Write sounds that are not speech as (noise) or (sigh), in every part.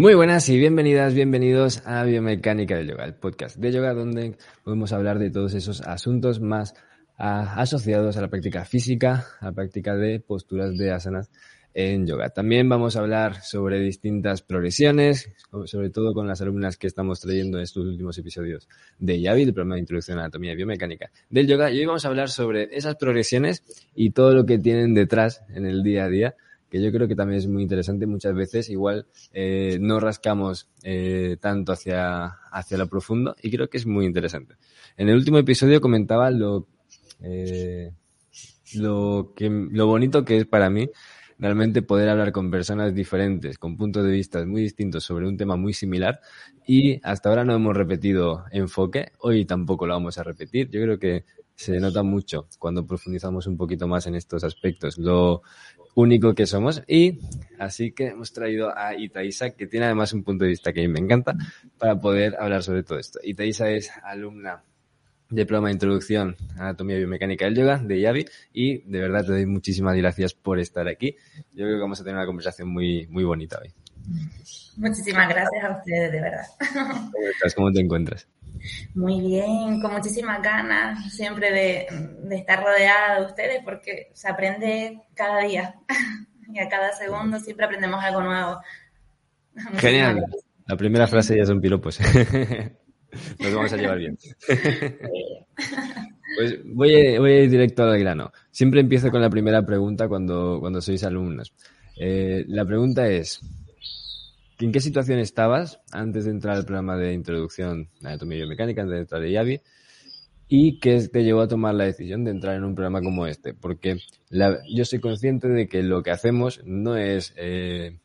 Muy buenas y bienvenidas, bienvenidos a Biomecánica del Yoga, el podcast de yoga donde podemos hablar de todos esos asuntos más ah, asociados a la práctica física, a la práctica de posturas de asanas en yoga. También vamos a hablar sobre distintas progresiones, sobre todo con las alumnas que estamos trayendo en estos últimos episodios de Yavi, del programa de Introducción a Anatomía y Biomecánica del Yoga. Y hoy vamos a hablar sobre esas progresiones y todo lo que tienen detrás en el día a día que yo creo que también es muy interesante. Muchas veces igual eh, no rascamos eh, tanto hacia, hacia lo profundo y creo que es muy interesante. En el último episodio comentaba lo, eh, lo, que, lo bonito que es para mí realmente poder hablar con personas diferentes, con puntos de vista muy distintos sobre un tema muy similar y hasta ahora no hemos repetido enfoque, hoy tampoco lo vamos a repetir. Yo creo que se nota mucho cuando profundizamos un poquito más en estos aspectos. Único que somos. Y así que hemos traído a Itaísa, que tiene además un punto de vista que a mí me encanta, para poder hablar sobre todo esto. Itaísa es alumna programa de introducción a anatomía biomecánica del yoga de Yavi y de verdad te doy muchísimas gracias por estar aquí. Yo creo que vamos a tener una conversación muy, muy bonita hoy. Muchísimas gracias a ustedes, de verdad. ¿Cómo estás? ¿Cómo te encuentras? Muy bien, con muchísimas ganas siempre de, estar rodeada de ustedes porque se aprende cada día (laughs) y a cada segundo siempre aprendemos algo nuevo. Genial. La primera frase ya son piropos. (laughs) Nos vamos a llevar bien. (laughs) Pues voy a, voy a, ir directo al grano. Siempre empiezo con la primera pregunta cuando, cuando sois alumnos. Eh, la pregunta es, ¿En qué situación estabas antes de entrar al programa de introducción a anatomía biomecánica, antes de entrar de IAVI? ¿Y qué te llevó a tomar la decisión de entrar en un programa como este? Porque yo soy consciente de que lo que hacemos no es eh,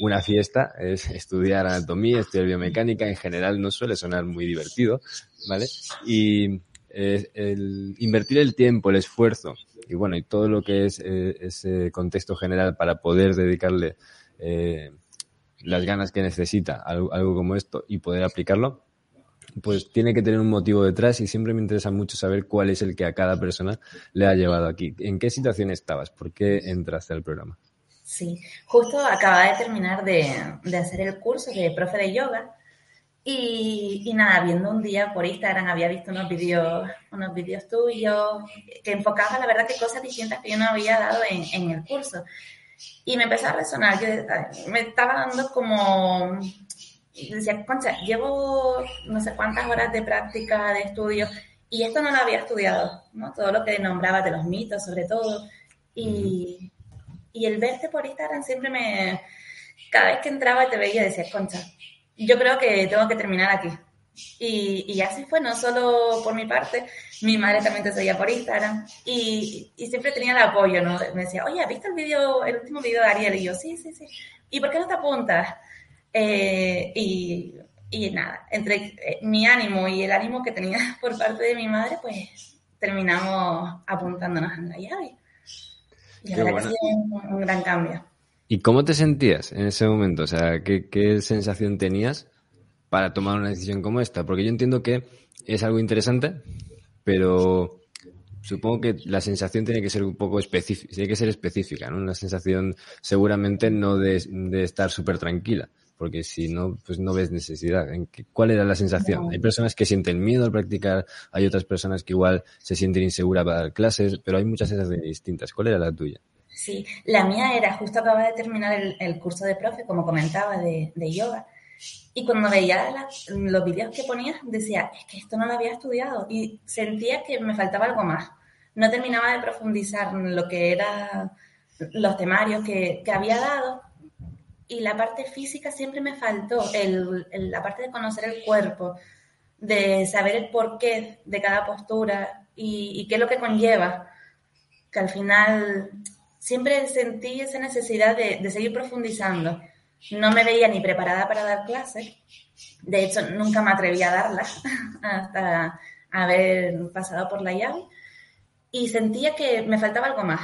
una fiesta, es estudiar anatomía, estudiar biomecánica, en general no suele sonar muy divertido, ¿vale? Y eh, el invertir el tiempo, el esfuerzo y bueno, y todo lo que es eh, ese contexto general para poder dedicarle las ganas que necesita algo, como esto y poder aplicarlo, pues tiene que tener un motivo detrás y siempre me interesa mucho saber cuál es el que a cada persona le ha llevado aquí. ¿En qué situación estabas? ¿Por qué entraste al programa? Sí, justo acababa de terminar de, de hacer el curso de profe de yoga y, y, nada, viendo un día por Instagram había visto unos vídeos unos vídeos tuyos que enfocaban la verdad que cosas distintas que yo no había dado en, en el curso. Y me empezó a resonar, yo me estaba dando como, decía, concha, llevo no sé cuántas horas de práctica, de estudio, y esto no lo había estudiado, ¿no? Todo lo que nombraba de los mitos, sobre todo. Y, y el verte por Instagram siempre me, cada vez que entraba y te veía, decía, concha, yo creo que tengo que terminar aquí. Y, y, así fue, no solo por mi parte, mi madre también te seguía por Instagram y, y, siempre tenía el apoyo, ¿no? Me decía, oye, ¿viste el video, el último video de Ariel? Y yo, sí, sí, sí. ¿Y por qué no te apuntas? Eh, y, y, nada, entre eh, mi ánimo y el ánimo que tenía (laughs) por parte de mi madre, pues terminamos apuntándonos en la llave. Y la verdad que ha un, un, gran cambio. ¿Y cómo te sentías en ese momento? O sea, ¿qué, qué sensación tenías? Para tomar una decisión como esta? Porque yo entiendo que es algo interesante, pero supongo que la sensación tiene que ser un poco específica, tiene que ser específica, ¿no? Una sensación seguramente no de, de estar súper tranquila, porque si no, pues no ves necesidad. ¿En qué, ¿Cuál era la sensación? No. Hay personas que sienten miedo al practicar, hay otras personas que igual se sienten inseguras para dar clases, pero hay muchas sensaciones distintas. ¿Cuál era la tuya? Sí, la mía era, justo acababa de terminar el, el curso de profe, como comentaba, de, de yoga, y cuando veía los vídeos que ponía, decía, es que esto no lo había estudiado y sentía que me faltaba algo más. No terminaba de profundizar en lo que eran los temarios que, que, había dado. Y la parte física siempre me faltó, el, la parte de conocer el cuerpo, de saber el porqué de cada postura y, y qué es lo que conlleva, que al final siempre sentí esa necesidad de, de seguir profundizando no me veía ni preparada para dar clases. De hecho, nunca me atreví a darlas (laughs) hasta haber pasado por la llave. Y sentía que me faltaba algo más.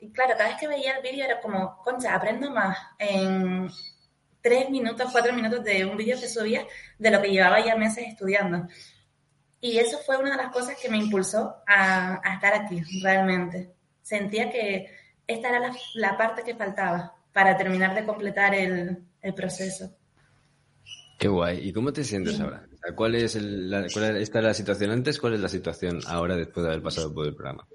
Y claro, cada vez que veía el vídeo era como, concha, aprendo más en tres minutos, cuatro minutos de un vídeo que subía de lo que llevaba ya meses estudiando. Y eso fue una de las cosas que me impulsó a, estar aquí, realmente. Sentía que esta era la parte que faltaba para terminar de completar el, el proceso. Qué guay. ¿Y cómo te sientes ahora? ¿Cuál es la, cuál esta la situación antes? ¿Cuál es la situación ahora después de haber pasado por el programa?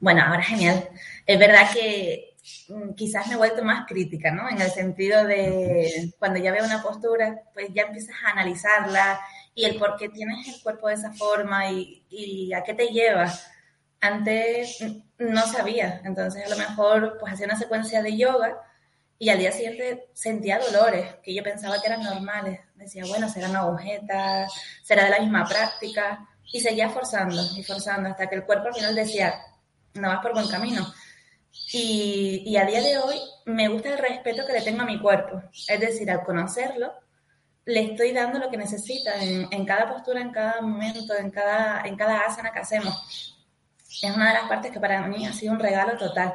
Bueno, ahora genial. Es verdad que mm, quizás me he vuelto más crítica, ¿no? En el sentido de cuando ya veo una postura, pues ya empiezas a analizarla y el por qué tienes el cuerpo de esa forma y, y a qué te lleva. Antes no sabía, entonces a lo mejor pues hacía una secuencia de yoga y al día siguiente sentía dolores que yo pensaba que eran normales. Decía, bueno, serán agujetas, será de la misma práctica. Y seguía forzando y forzando hasta que el cuerpo al final decía, no vas por buen camino. Y, y, a día de hoy me gusta el respeto que le tengo a mi cuerpo. Es decir, al conocerlo, le estoy dando lo que necesita en, en, cada postura, en cada momento, en cada, en cada asana que hacemos. Es una de las partes que para mí ha sido un regalo total.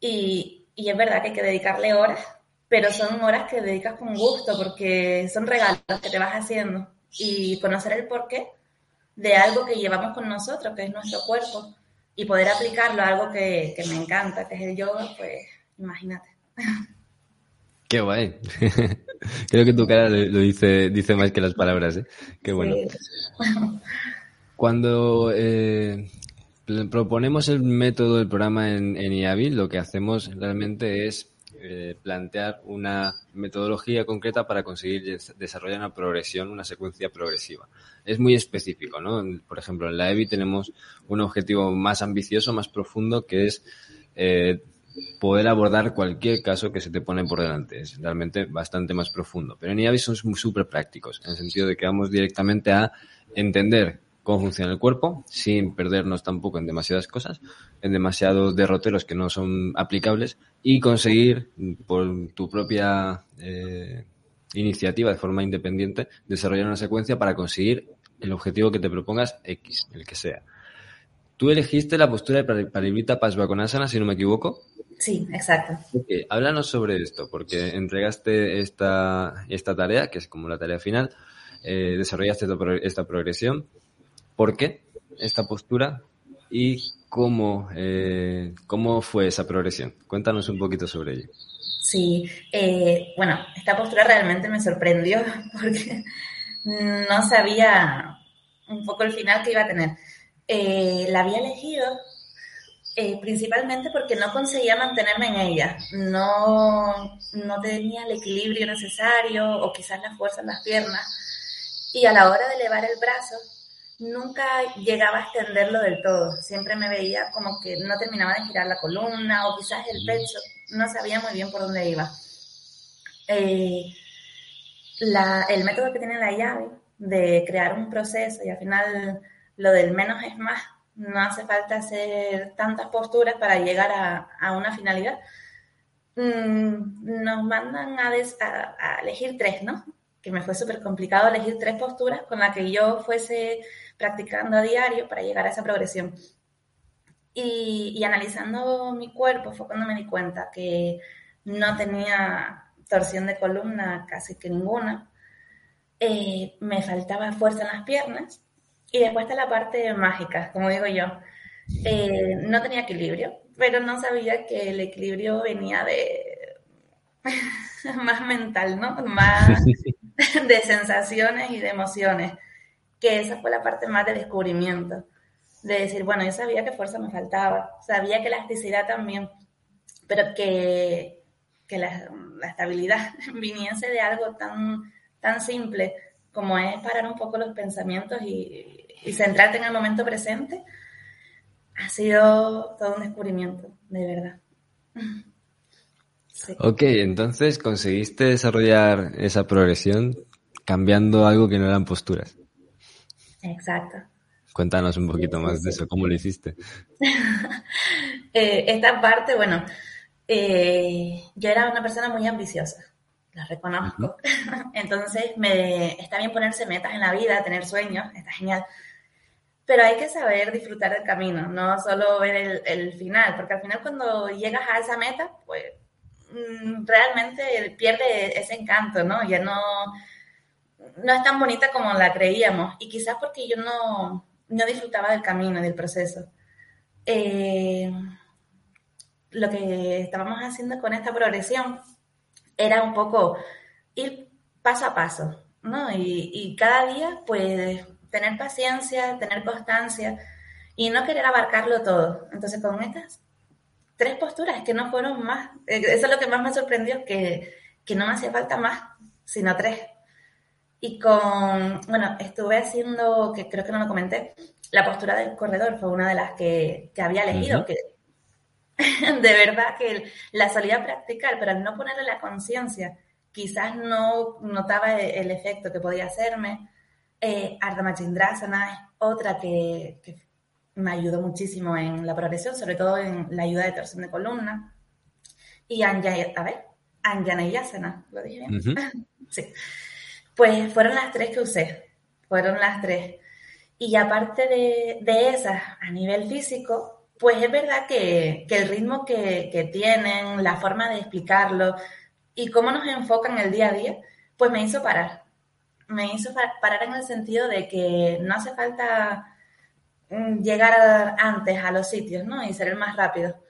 Y, y es verdad que hay que dedicarle horas, pero son horas que dedicas con gusto porque son regalos que te vas haciendo y conocer el porqué de algo que llevamos con nosotros, que es nuestro cuerpo, y poder aplicarlo a algo que, me encanta, que es el yoga, pues imagínate. Qué guay. (laughs) Creo que tu cara lo dice, dice más que las palabras, ¿eh? Qué bueno. (laughs) Cuando eh, proponemos el método del programa en, en IAVI, lo que hacemos realmente es eh, plantear una metodología concreta para conseguir desarrollar una progresión, una secuencia progresiva. Es muy específico, ¿no? Por ejemplo, en la EVI tenemos un objetivo más ambicioso, más profundo, que es eh, poder abordar cualquier caso que se te pone por delante. Es realmente bastante más profundo. Pero en IAVI son súper prácticos, en el sentido de que vamos directamente a entender cómo funciona el cuerpo, sin perdernos tampoco en demasiadas cosas, en demasiados derroteros que no son aplicables, y conseguir por tu propia eh, iniciativa, de forma independiente, desarrollar una secuencia para conseguir el objetivo que te propongas X, el que sea. Tú elegiste la postura de Parivrita Pasvakonasana, si no me equivoco. Sí, exacto. Háblanos sobre esto, porque entregaste esta, esta tarea, que es como la tarea final, eh, desarrollaste esta progresión por qué esta postura y cómo, eh, cómo fue esa progresión. Cuéntanos un poquito sobre ello. Sí, eh, bueno, esta postura realmente me sorprendió (laughs) porque no sabía un poco el final que iba a tener. Eh, la había elegido principalmente porque no conseguía mantenerme en ella. No, no tenía el equilibrio necesario o quizás la fuerza en las piernas. Y a la hora de elevar el brazo, nunca llegaba a extenderlo del todo. Siempre me veía como que no terminaba de girar la columna o quizás el pecho. No sabía muy bien por dónde iba. Eh, el método que tiene la llave de crear un proceso y al final lo del menos es más, no hace falta hacer tantas posturas para llegar a, una finalidad. Mm, nos mandan a, a, elegir tres, ¿no? Que me fue súper complicado elegir tres posturas con las que yo fuese practicando a diario para llegar a esa progresión. Y, analizando mi cuerpo fue cuando me di cuenta que no tenía torsión de columna casi que ninguna, eh, me faltaba fuerza en las piernas y después está la parte mágica, como digo yo. Eh, no tenía equilibrio, pero no sabía que el equilibrio venía de (laughs) más mental, ¿no? Más (laughs) de sensaciones y de emociones que esa fue la parte más de descubrimiento, de decir, bueno, yo sabía que fuerza me faltaba, sabía que elasticidad también, pero que, que la, estabilidad (laughs) viniese de algo tan, tan simple como es parar un poco los pensamientos y, centrarte en el momento presente, ha sido todo un descubrimiento, de verdad. (laughs) Ok, entonces conseguiste desarrollar esa progresión cambiando algo que no eran posturas. Exacto. Cuéntanos un poquito más de eso, ¿cómo lo hiciste? (laughs) Eh, esta parte, bueno, eh, yo era una persona muy ambiciosa, la reconozco. (laughs) Entonces, me, está bien ponerse metas en la vida, tener sueños, está genial. Pero hay que saber disfrutar del camino, no solo ver el, el final, porque al final cuando llegas a esa meta, pues mm, realmente pierde ese encanto, ¿no? Ya no, no es tan bonita como la creíamos y quizás porque yo no, no disfrutaba del camino, del proceso. Eh, lo que estábamos haciendo con esta progresión era un poco ir paso a paso, ¿no? Y, y cada día, pues, tener paciencia, tener constancia y no querer abarcarlo todo. Entonces, con estas tres posturas que no fueron más, eh, eso es lo que más me sorprendió, que, que no me hacía falta más, sino tres. Y con, bueno, estuve haciendo, que creo que no lo comenté, la postura del corredor fue una de las que, que había elegido, que (laughs) de verdad que la solía practicar, pero al no ponerle la conciencia, quizás no notaba e, el, efecto que podía hacerme. Eh, Ardha Machindrasana es otra que, que, me ayudó muchísimo en la progresión, sobre todo en la ayuda de torsión de columna. Y Anjay, a ver, Anjaneyasana, ¿lo dije bien? (laughs) sí. Pues fueron las tres que usé, fueron las tres. Y aparte de, de esas, a nivel físico, pues es verdad que, que el ritmo que, que, tienen, la forma de explicarlo y cómo nos enfocan el día a día, pues me hizo parar. Me hizo parar en el sentido de que no hace falta mm, llegar antes a los sitios, ¿no? Y ser el más rápido.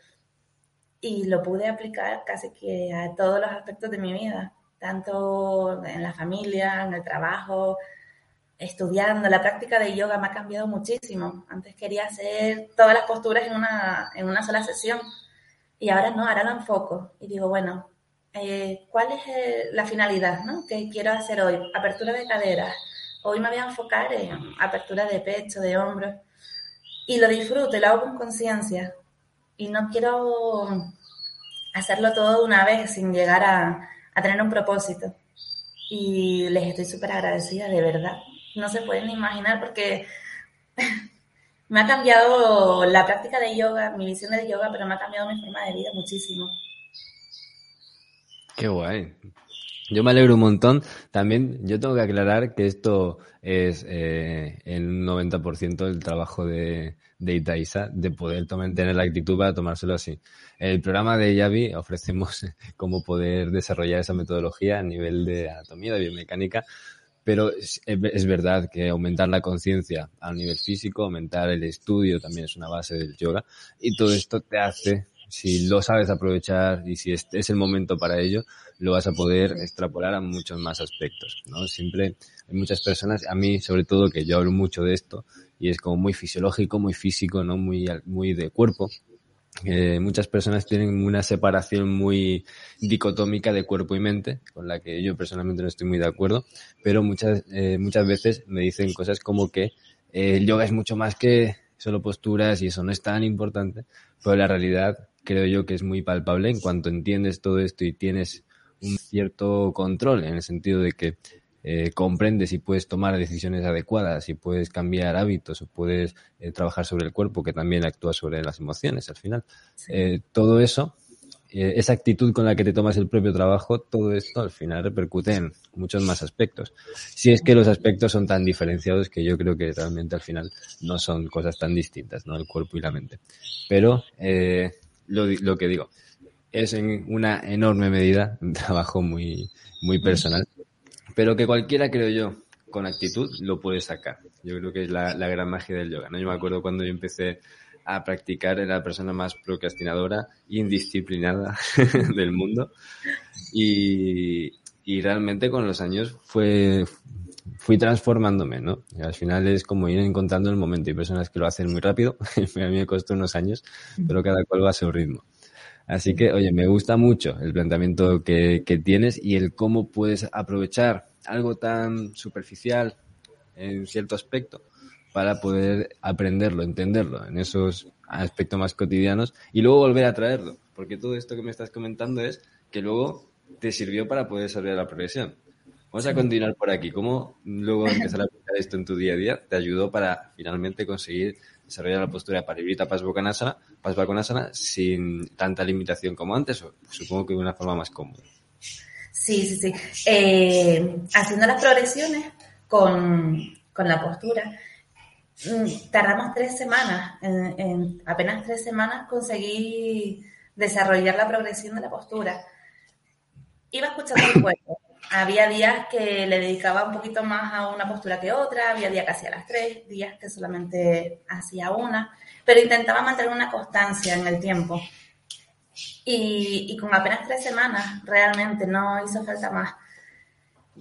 Y lo pude aplicar casi que a todos los aspectos de mi vida, tanto en la familia, en el trabajo, estudiando. La práctica de yoga me ha cambiado muchísimo. Antes quería hacer todas las posturas en una, en una sola sesión y ahora no, ahora lo enfoco y digo, bueno, eh, ¿cuál es eh, la finalidad ¿no? que quiero hacer hoy? Apertura de caderas. Hoy me voy a enfocar en apertura de pecho, de hombros. Y lo disfruto y lo hago con conciencia. Y no quiero hacerlo todo de una vez sin llegar a, a tener un propósito. Y les estoy súper agradecida, de verdad. No se pueden imaginar porque (laughs) me ha cambiado la práctica de yoga, mi visión de yoga, pero me ha cambiado mi forma de vida muchísimo. Qué guay. Yo me alegro un montón. También yo tengo que aclarar que esto es eh, el 90% del trabajo de, de Itaisa, de poder tener la actitud para tomárselo así. El programa de Yavi ofrecemos (laughs) cómo poder desarrollar esa metodología a nivel de anatomía, de biomecánica, pero es, es verdad que aumentar la conciencia a nivel físico, aumentar el estudio también es una base del yoga y todo esto te hace si lo sabes aprovechar y si es, es, el momento para ello, lo vas a poder extrapolar a muchos más aspectos, ¿no? Siempre hay muchas personas, a mí sobre todo que yo hablo mucho de esto y es como muy fisiológico, muy físico, ¿no? Muy, muy de cuerpo. Eh, muchas personas tienen una separación muy dicotómica de cuerpo y mente, con la que yo personalmente no estoy muy de acuerdo, pero muchas, eh, muchas veces me dicen cosas como que eh, el yoga es mucho más que solo posturas y eso no es tan importante, pero la realidad creo yo que es muy palpable en cuanto entiendes todo esto y tienes un cierto control en el sentido de que eh, comprendes y puedes tomar decisiones adecuadas y puedes cambiar hábitos o puedes eh, trabajar sobre el cuerpo que también actúa sobre las emociones al final. Sí. Eh, todo eso, esa actitud con la que te tomas el propio trabajo, todo esto al final repercute en muchos más aspectos. Si es que los aspectos son tan diferenciados que yo creo que realmente al final no son cosas tan distintas, ¿no? El cuerpo y la mente. Pero lo, lo que digo, es en una enorme medida un trabajo muy, muy personal, pero que cualquiera, creo yo, con actitud lo puede sacar. Yo creo que es la, la gran magia del yoga, ¿no? Yo me acuerdo cuando yo empecé a practicar, era la persona más procrastinadora, indisciplinada (laughs) del mundo, y, y realmente con los años fue, fui transformándome, ¿no? Y al final es como ir encontrando el momento. Hay personas que lo hacen muy rápido, (laughs) a mí me costó unos años, pero cada cual va a su ritmo. Así que, oye, me gusta mucho el planteamiento que, que tienes y el cómo puedes aprovechar algo tan superficial en cierto aspecto para poder aprenderlo, entenderlo en esos aspectos más cotidianos y luego volver a traerlo. Porque todo esto que me estás comentando es que luego te sirvió para poder desarrollar la progresión. Vamos a continuar por aquí. ¿Cómo luego empezar a aplicar esto en tu día a día te ayudó para finalmente conseguir desarrollar la postura de Parivrita Pasvakonasana, Pasvakonasana sin tanta limitación como antes, o supongo que de una forma más cómoda? Sí, sí, sí. Eh, haciendo las progresiones con, con la postura, tardamos tres semanas, en, en, apenas tres semanas conseguí desarrollar la progresión de la postura. Iba escuchando el (coughs) cuerpo. Había días que le dedicaba un poquito más a una postura que otra, había días que hacía las tres, días que solamente hacía una, pero intentaba mantener una constancia en el tiempo. Y, con apenas tres semanas realmente no hizo falta más.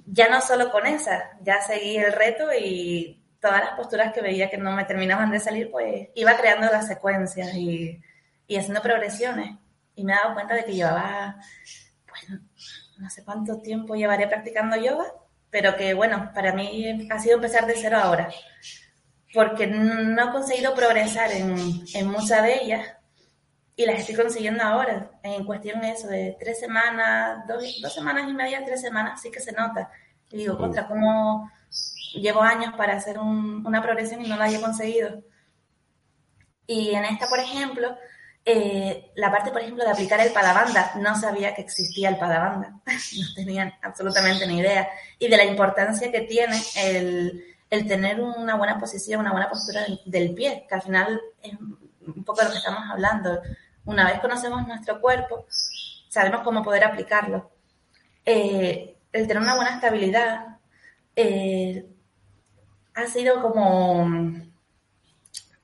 ya no solo con esa, ya seguí el reto y todas las posturas que veía que no me terminaban de salir, pues iba creando las secuencias y, y haciendo progresiones. Y me he dado cuenta de que llevaba, pues, no sé cuánto tiempo llevaré practicando yoga, pero que bueno, para mí ha sido empezar de cero ahora, porque no he conseguido progresar en, en muchas de ellas y las estoy consiguiendo ahora, en cuestión eso de tres semanas, dos, dos semanas y media, tres semanas, sí que se nota. Y digo, contra, ¿cómo llevo años para hacer una progresión y no la he conseguido? Y en esta, por ejemplo, eh, la parte, por ejemplo, de aplicar el padabanda, no sabía que existía el padabanda, (laughs) no tenían absolutamente ni idea. Y de la importancia que tiene el, el tener una buena posición, una buena postura del pie, que al final es un poco de lo que estamos hablando. Una vez conocemos nuestro cuerpo, sabemos cómo poder aplicarlo. Eh, el tener una buena estabilidad eh, ha sido como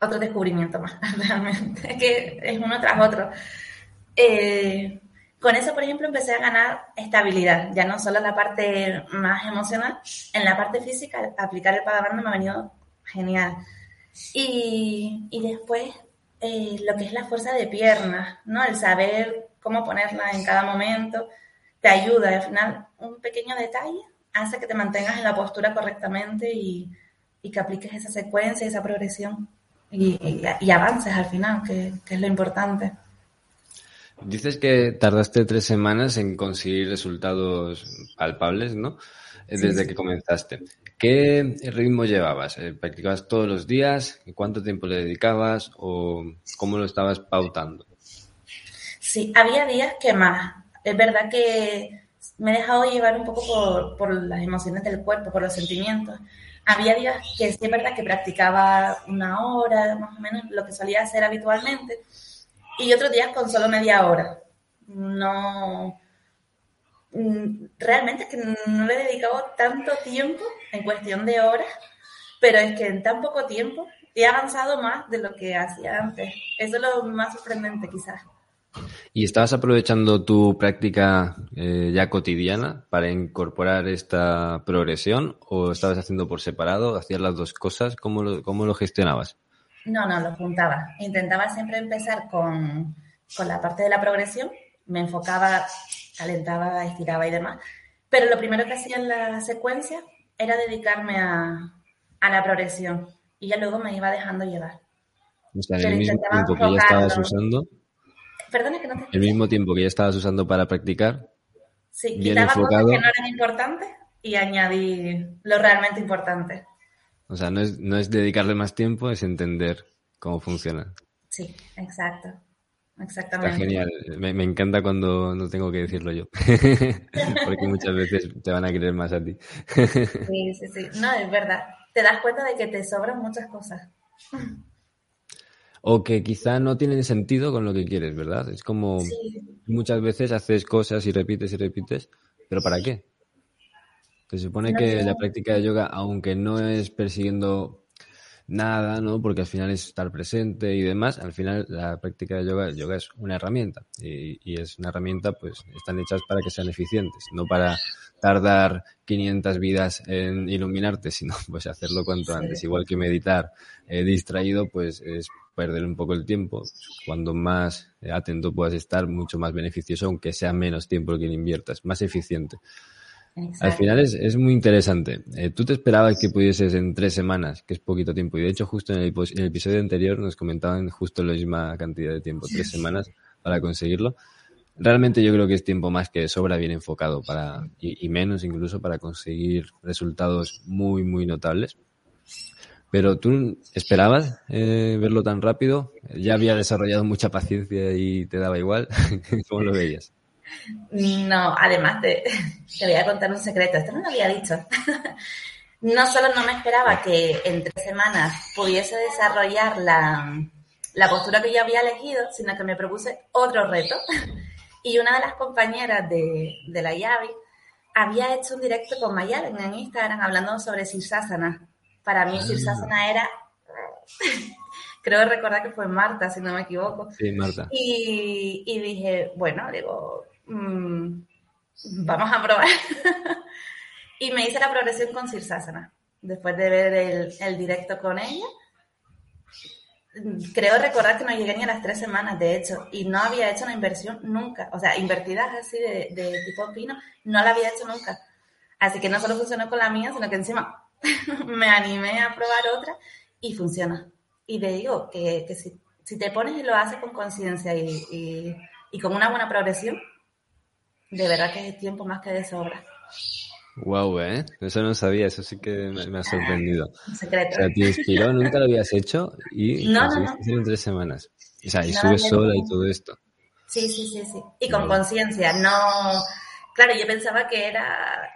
otro descubrimiento más, (laughs) realmente, que es uno tras otro. Eh, con eso, por ejemplo, empecé a ganar estabilidad, ya no solo la parte más emocional, en la parte física, aplicar el padabanda me ha venido genial. Y, y después eh, lo que es la fuerza de piernas, ¿no? El saber cómo ponerla en cada momento te ayuda. al final, un pequeño detalle hace que te mantengas en la postura correctamente y, que apliques esa secuencia, esa progresión y, avances al final, que, que es lo importante. Dices que tardaste tres semanas en conseguir resultados palpables, ¿no? Desde que comenzaste. ¿Qué ritmo llevabas? Eh, ¿Practicabas todos los días? ¿Cuánto tiempo le dedicabas? ¿O cómo lo estabas pautando? Sí, había días que más. Es verdad que me he dejado llevar un poco por, las emociones del cuerpo, por los sentimientos. Había días que sí es verdad que practicaba una hora, más o menos, lo que solía hacer habitualmente, y otros días con solo media hora. No, Mm, realmente es que no le he dedicado tanto tiempo en cuestión de horas, pero es que en tan poco tiempo he avanzado más de lo que hacía antes. Eso es lo más sorprendente quizás. ¿Y estabas aprovechando tu práctica eh, ya cotidiana para incorporar esta progresión o estabas haciendo por separado, hacías las dos cosas? ¿Cómo lo, cómo lo gestionabas? No, no, lo juntaba. Intentaba siempre empezar con, con la parte de la progresión, me enfocaba calentaba, estiraba y demás. Pero lo primero que hacía en la secuencia era dedicarme a, la progresión y ya luego me iba dejando llevar. O sea, en el mismo tiempo que ya estabas usando. Perdona que no te El mismo tiempo que ya estabas usando para practicar. Sí, quitaba cosas que no eran importantes y añadí lo realmente importante. O sea, no es, no es dedicarle más tiempo, es entender cómo funciona. Sí, exacto. Exactamente. Está genial. Me, encanta cuando no tengo que decirlo yo. (laughs) Porque muchas veces te van a querer más a ti. sí, sí, sí. No, es verdad. Te das cuenta de que te sobran muchas cosas. O que quizá no tienen sentido con lo que quieres, ¿verdad? Es como muchas veces haces cosas y repites y repites, pero ¿para qué? Se supone que la práctica de yoga, aunque no es persiguiendo nada, ¿no? Porque al final es estar presente y demás. Al final la práctica de yoga, yoga es una herramienta y, es una herramienta, pues están hechas para que sean eficientes, no para tardar 500 vidas en iluminarte, sino (laughs) pues hacerlo cuanto antes. Igual que meditar eh, distraído, pues es perder un poco el tiempo. Cuando más atento puedas estar, mucho más beneficioso, aunque sea menos tiempo que inviertas, más eficiente. Al final es, es muy interesante. Eh, tú te esperabas que pudieses en tres semanas, que es poquito tiempo, y de hecho justo en el, en el episodio anterior nos comentaban justo la misma cantidad de tiempo, tres semanas para conseguirlo. Realmente yo creo que es tiempo más que sobra bien enfocado para, y, menos incluso para conseguir resultados muy, muy notables. Pero tú esperabas eh, verlo tan rápido, ya había desarrollado mucha paciencia y te daba igual. (laughs) ¿Cómo lo veías? No, además te, te voy a contar un secreto, esto no lo había dicho. No solo no me esperaba que en tres semanas pudiese desarrollar la, la postura que yo había elegido, sino que me propuse otro reto. Y una de las compañeras de, de la Yavi había hecho un directo con Mayalen en Instagram hablando sobre Sirsasana. Para mí, ah. Sirsasana era. Creo recordar que fue Marta, si no me equivoco. Sí, Marta. Y, y dije, bueno, digo, Mm, vamos a probar. (laughs) Y me hice la progresión con Sirsasana, después de ver el, el directo con ella creo recordar que no llegué ni a las tres semanas, de hecho, y no había hecho una inversión nunca. O sea, invertidas así de, tipo pino, no la había hecho nunca. Así que no solo funcionó con la mía, sino que encima (laughs) me animé a probar otra y funciona. Y te digo que, que si, si, te pones y lo haces con conciencia y, y, y con una buena progresión, de verdad que es tiempo más que de sobra. Wow, ¿eh? Eso no sabía, eso sí que me, ha sorprendido. Secreto. O sea, te inspiró, nunca lo habías hecho y no, no, no. en tres semanas. O sea, y subes sola y todo esto. Sí, sí, sí, sí. Y con conciencia, no... Claro, yo pensaba que era...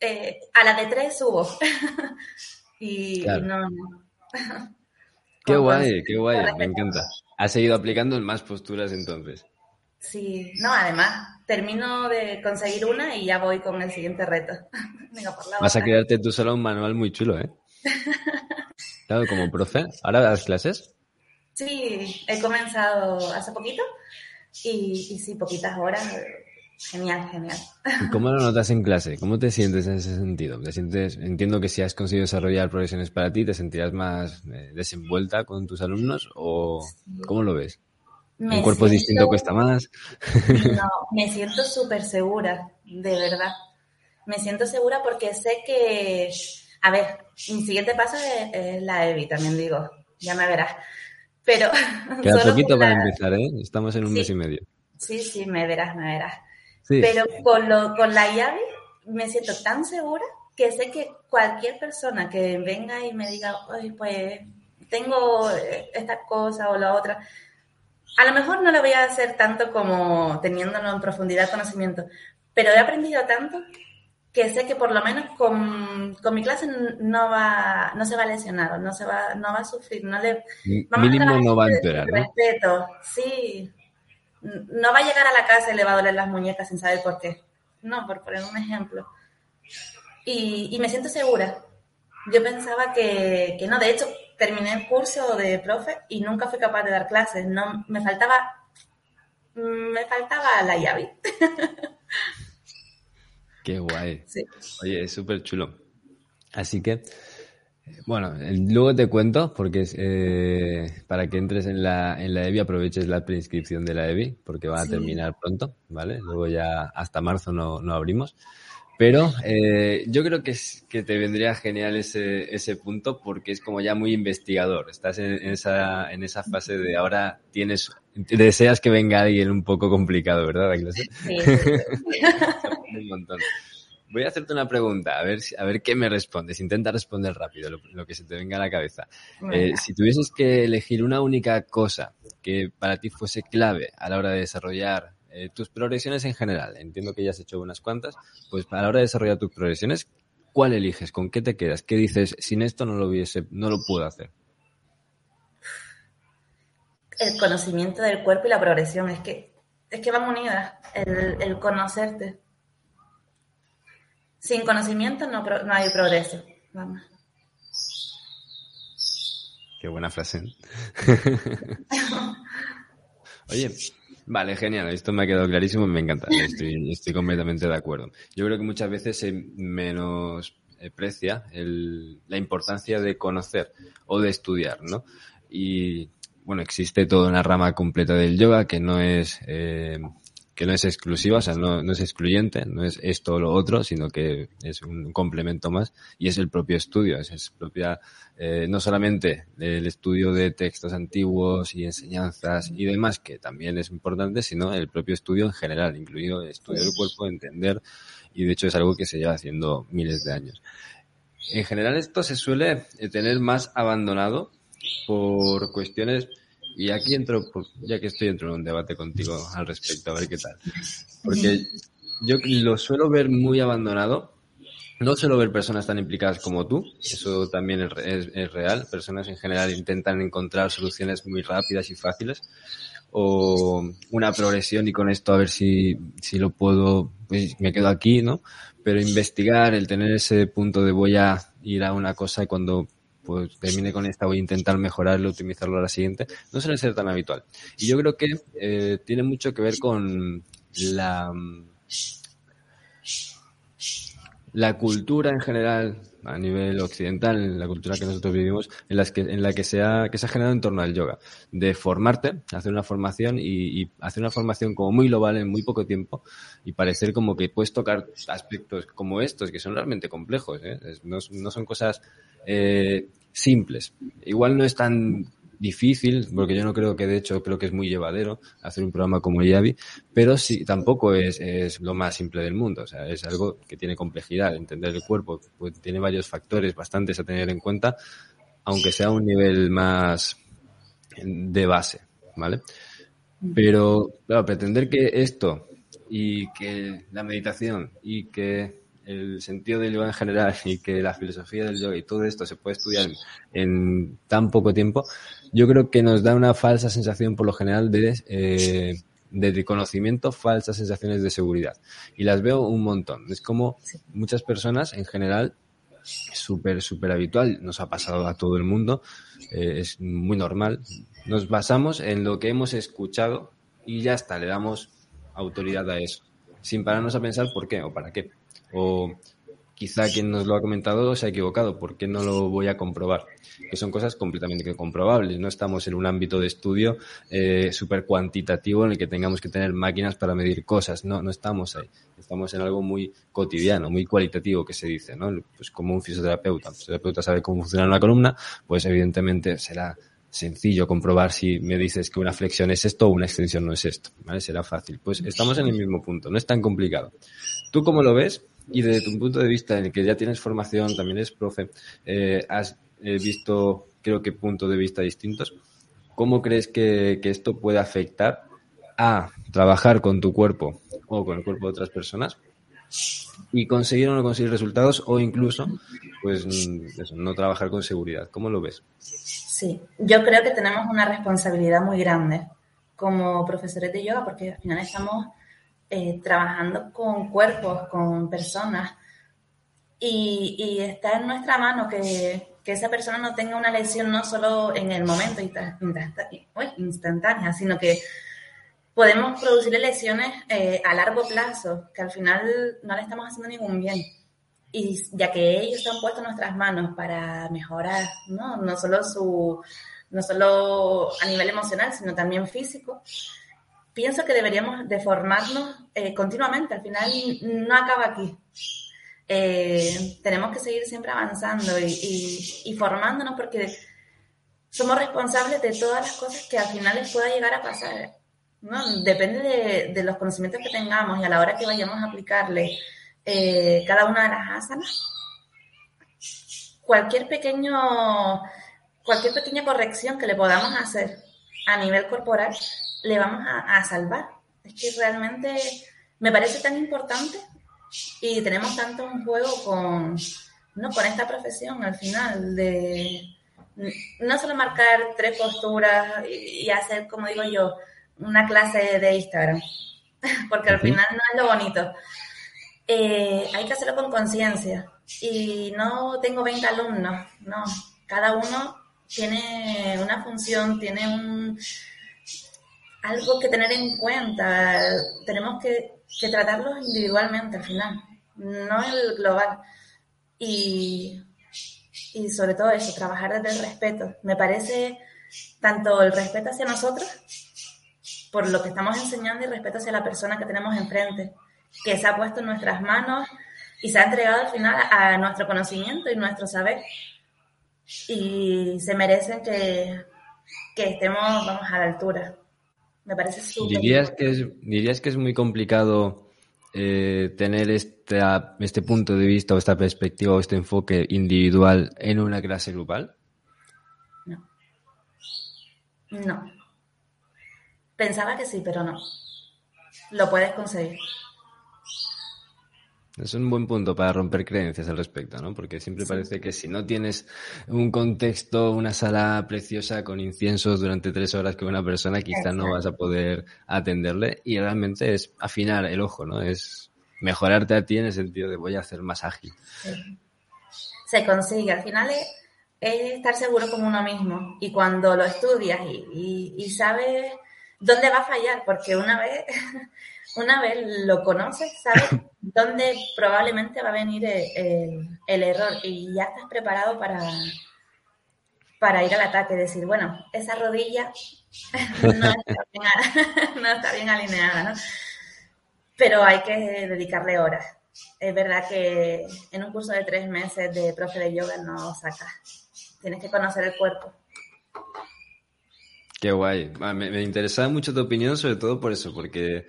Eh, a la de tres subo. (laughs) y, claro. y, no, no. qué guay, qué guay, me encanta. Has seguido aplicando en más posturas entonces. Sí, no, además, termino de conseguir una y ya voy con el siguiente reto. (laughs) Venga, por la Vas a crearte tú solo un manual muy chulo, ¿eh? (laughs) claro, como profe. ¿Ahora das clases? Sí, he comenzado hace poquito y, y sí, poquitas horas. Genial, genial. ¿Y cómo lo notas en clase? ¿Cómo te sientes en ese sentido? ¿Te sientes, entiendo que si has conseguido desarrollar progresiones para ti, ¿te sentirás más eh, desenvuelta con tus alumnos o cómo lo ves? Me un cuerpo siento, distinto cuesta más. No, (laughs) me siento súper segura, de verdad. Me siento segura porque sé que, a ver, mi siguiente paso es, la EVI, también digo, ya me verás. Pero... (laughs) Queda poquito para empezar, ¿eh? Estamos en un sí, mes y medio. Sí, sí, me verás, me verás. Sí. Pero con, lo, con la IAVI me siento tan segura que sé que cualquier persona que venga y me diga, Oye, pues tengo esta cosa o la otra, a lo mejor no lo voy a hacer tanto como teniéndolo en profundidad conocimiento, pero he aprendido tanto que sé que por lo menos con, con mi clase no va no se va a lesionar, no se va no va a sufrir, no le mínimo no va a empeorar, ¿no? Respeto, sí. No va a llegar a la casa y le va a doler las muñecas sin saber por qué. No, por poner un ejemplo. Y, y me siento segura. Yo pensaba que, que no, de hecho, terminé el curso de profe y nunca fui capaz de dar clases. No, me faltaba, me faltaba la llave. Qué guay. Sí. Oye, es súper chulo. Así que, bueno, luego te cuento, porque eh, para que entres en la, en la EBI aproveches la preinscripción de la EBI, porque va a terminar pronto, ¿vale? Luego ya hasta marzo no, no abrimos. Pero eh, yo creo que, es, que te vendría genial ese, ese punto porque es como ya muy investigador. Estás en, en, esa, en esa fase de ahora tienes, deseas que venga alguien un poco complicado, ¿verdad, Sí. (laughs) un montón. Voy a hacerte una pregunta, a ver, a ver qué me respondes. Intenta responder rápido, lo, lo que se te venga a la cabeza. Eh, si tuvieses que elegir una única cosa que para ti fuese clave a la hora de desarrollar eh, tus progresiones en general, entiendo que ya has hecho unas cuantas, pues a la hora de desarrollar tus progresiones, ¿cuál eliges? ¿Con qué te quedas? ¿Qué dices? Sin esto no lo hubiese, no lo puedo hacer. El conocimiento del cuerpo y la progresión, es que, es que van unidas, el, el conocerte. Sin conocimiento no, no hay progreso. Vamos. Qué buena frase. (laughs) (laughs) Oye, Vale, genial. Esto me ha quedado clarísimo y me encanta. Estoy, estoy completamente de acuerdo. Yo creo que muchas veces se menosprecia el, la importancia de conocer o de estudiar, ¿no? Y bueno, existe toda una rama completa del yoga que no es eh, que no es exclusiva, o sea, no, es excluyente, no es esto o lo otro, sino que es un complemento más y es el propio estudio, es, es propia, eh, no solamente el estudio de textos antiguos y enseñanzas y demás, que también es importante, sino el propio estudio en general, incluido el estudio del cuerpo, entender, y de hecho es algo que se lleva haciendo miles de años. En general esto se suele tener más abandonado por cuestiones y aquí entro, ya que estoy dentro de un debate contigo al respecto, a ver qué tal. Porque yo lo suelo ver muy abandonado. No suelo ver personas tan implicadas como tú, eso también es, es, es real. Personas en general intentan encontrar soluciones muy rápidas y fáciles o una progresión y con esto a ver si, si lo puedo, pues me quedo aquí, ¿no? Pero investigar, el tener ese punto de voy a ir a una cosa y cuando pues termine con esta, voy a intentar mejorarlo, optimizarlo a la siguiente, no suele ser tan habitual. Y yo creo que eh, tiene mucho que ver con la la cultura en general, a nivel occidental, en la cultura que nosotros vivimos, en, las que, en la que se, ha, que se ha generado en torno al yoga. De formarte, hacer una formación y, hacer una formación como muy global en muy poco tiempo y parecer como que puedes tocar aspectos como estos, que son realmente complejos. ¿eh? No, no, son cosas eh, simples. Igual no es tan difícil, porque yo no creo que de hecho creo que es muy llevadero hacer un programa como Yavi, pero sí tampoco es, es, lo más simple del mundo, o sea, es algo que tiene complejidad, entender el cuerpo, pues tiene varios factores bastantes a tener en cuenta, aunque sea un nivel más de base, ¿vale? Pero, claro, pretender que esto y que la meditación y que el sentido del yoga en general y que la filosofía del yoga y todo esto se puede estudiar en, tan poco tiempo, yo creo que nos da una falsa sensación por lo general de, eh, de reconocimiento, falsas sensaciones de seguridad. Y las veo un montón. Es como muchas personas en general súper, súper habitual, nos ha pasado a todo el mundo, eh, es muy normal. Nos basamos en lo que hemos escuchado y ya está, le damos autoridad a eso, sin pararnos a pensar por qué o para qué. O quizá quien nos lo ha comentado se ha equivocado, ¿por qué no lo voy a comprobar? Que son cosas completamente comprobables. No estamos en un ámbito de estudio eh, súper cuantitativo en el que tengamos que tener máquinas para medir cosas. No, no estamos ahí. Estamos en algo muy cotidiano, muy cualitativo que se dice, ¿no? Pues como un fisioterapeuta. El fisioterapeuta sabe cómo funciona una columna, pues evidentemente será sencillo comprobar si me dices que una flexión es esto o una extensión no es esto, ¿vale? Será fácil. Pues estamos en el mismo punto, no es tan complicado. ¿Tú cómo lo ves? Y desde tu punto de vista, en el que ya tienes formación, también eres profe, eh, has eh, visto, creo que, puntos de vista distintos. ¿Cómo crees que, que esto puede afectar a trabajar con tu cuerpo o con el cuerpo de otras personas y conseguir o no conseguir resultados o incluso pues eso, no trabajar con seguridad. ¿Cómo lo ves? Sí, yo creo que tenemos una responsabilidad muy grande como profesores de yoga porque al final estamos eh, trabajando con cuerpos, con personas, y, está en nuestra mano que, esa persona no tenga una lesión no solo en el momento instantánea, sino que podemos producir lesiones eh, a largo plazo, que al final no le estamos haciendo ningún bien. Y ya que ellos han puesto nuestras manos para mejorar, ¿no? No solo su, no solo a nivel emocional, sino también físico, pienso que deberíamos de formarnos eh, continuamente. Al final no acaba aquí. Eh, tenemos que seguir siempre avanzando y, formándonos porque somos responsables de todas las cosas que al final les pueda llegar a pasar. ¿no? Depende de, los conocimientos que tengamos y a la hora que vayamos a aplicarle eh, cada una de las asanas. Cualquier pequeño, cualquier pequeña corrección que le podamos hacer a nivel corporal le vamos a, salvar. Es que realmente me parece tan importante y tenemos tanto un juego con, ¿no? con esta profesión al final de no solo marcar tres posturas y, hacer, como digo yo, una clase de Instagram, (laughs) porque al final no es lo bonito. Eh, hay que hacerlo con conciencia y no tengo 20 alumnos, no, cada uno tiene una función, tiene un, algo que tener en cuenta. Tenemos que, tratarlos individualmente al final, no el global. Y, y sobre todo eso, trabajar desde el respeto. Me parece tanto el respeto hacia nosotros, por lo que estamos enseñando, y respeto hacia la persona que tenemos enfrente, que se ha puesto en nuestras manos y se ha entregado al final a nuestro conocimiento y nuestro saber. Y se merecen que, que estemos, vamos, a la altura. Me parece súper. ¿Dirías que, es, ¿Dirías que es muy complicado eh, tener este, este punto de vista o esta perspectiva o este enfoque individual en una clase grupal? No. No. Pensaba que sí, pero no. Lo puedes conseguir. Es un buen punto para romper creencias al respecto, ¿no? Porque siempre parece que si no tienes un contexto, una sala preciosa con inciensos durante tres horas con una persona, quizá no vas a poder atenderle y realmente es afinar el ojo, ¿no? Es mejorarte a ti en el sentido de voy a hacer más ágil. Se consigue, al final es, estar seguro con uno mismo y cuando lo estudias y, y sabes dónde va a fallar, porque una vez (laughs) una vez lo conoces, sabes dónde probablemente va a venir el, error y ya estás preparado para, para ir al ataque, decir, bueno, esa rodilla (laughs) (laughs) no está bien, alineada, ¿no? Pero hay que dedicarle horas. Es verdad que en un curso de tres meses de profe de yoga no sacas. Tienes que conocer el cuerpo. Qué guay. Me, me interesaba mucho tu opinión, sobre todo por eso, porque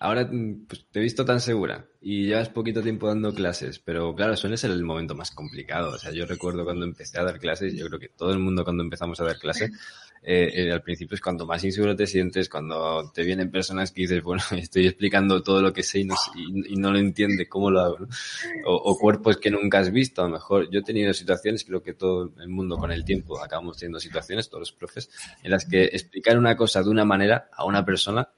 ahora mm, pues, te he visto tan segura y llevas poquito tiempo dando clases, pero claro, suele ser el momento más complicado. O sea, yo recuerdo cuando empecé a dar clases, yo creo que todo el mundo cuando empezamos a dar clases, eh, eh, al principio es cuando más inseguro te sientes, cuando te vienen personas que dices, bueno, (laughs) estoy explicando todo lo que sé y no, y, no lo entiende, ¿cómo lo hago? O, cuerpos que nunca has visto, a lo mejor. Yo he tenido situaciones, creo que todo el mundo con el tiempo acabamos teniendo situaciones, todos los profes, en las que explicar una cosa de una manera a una persona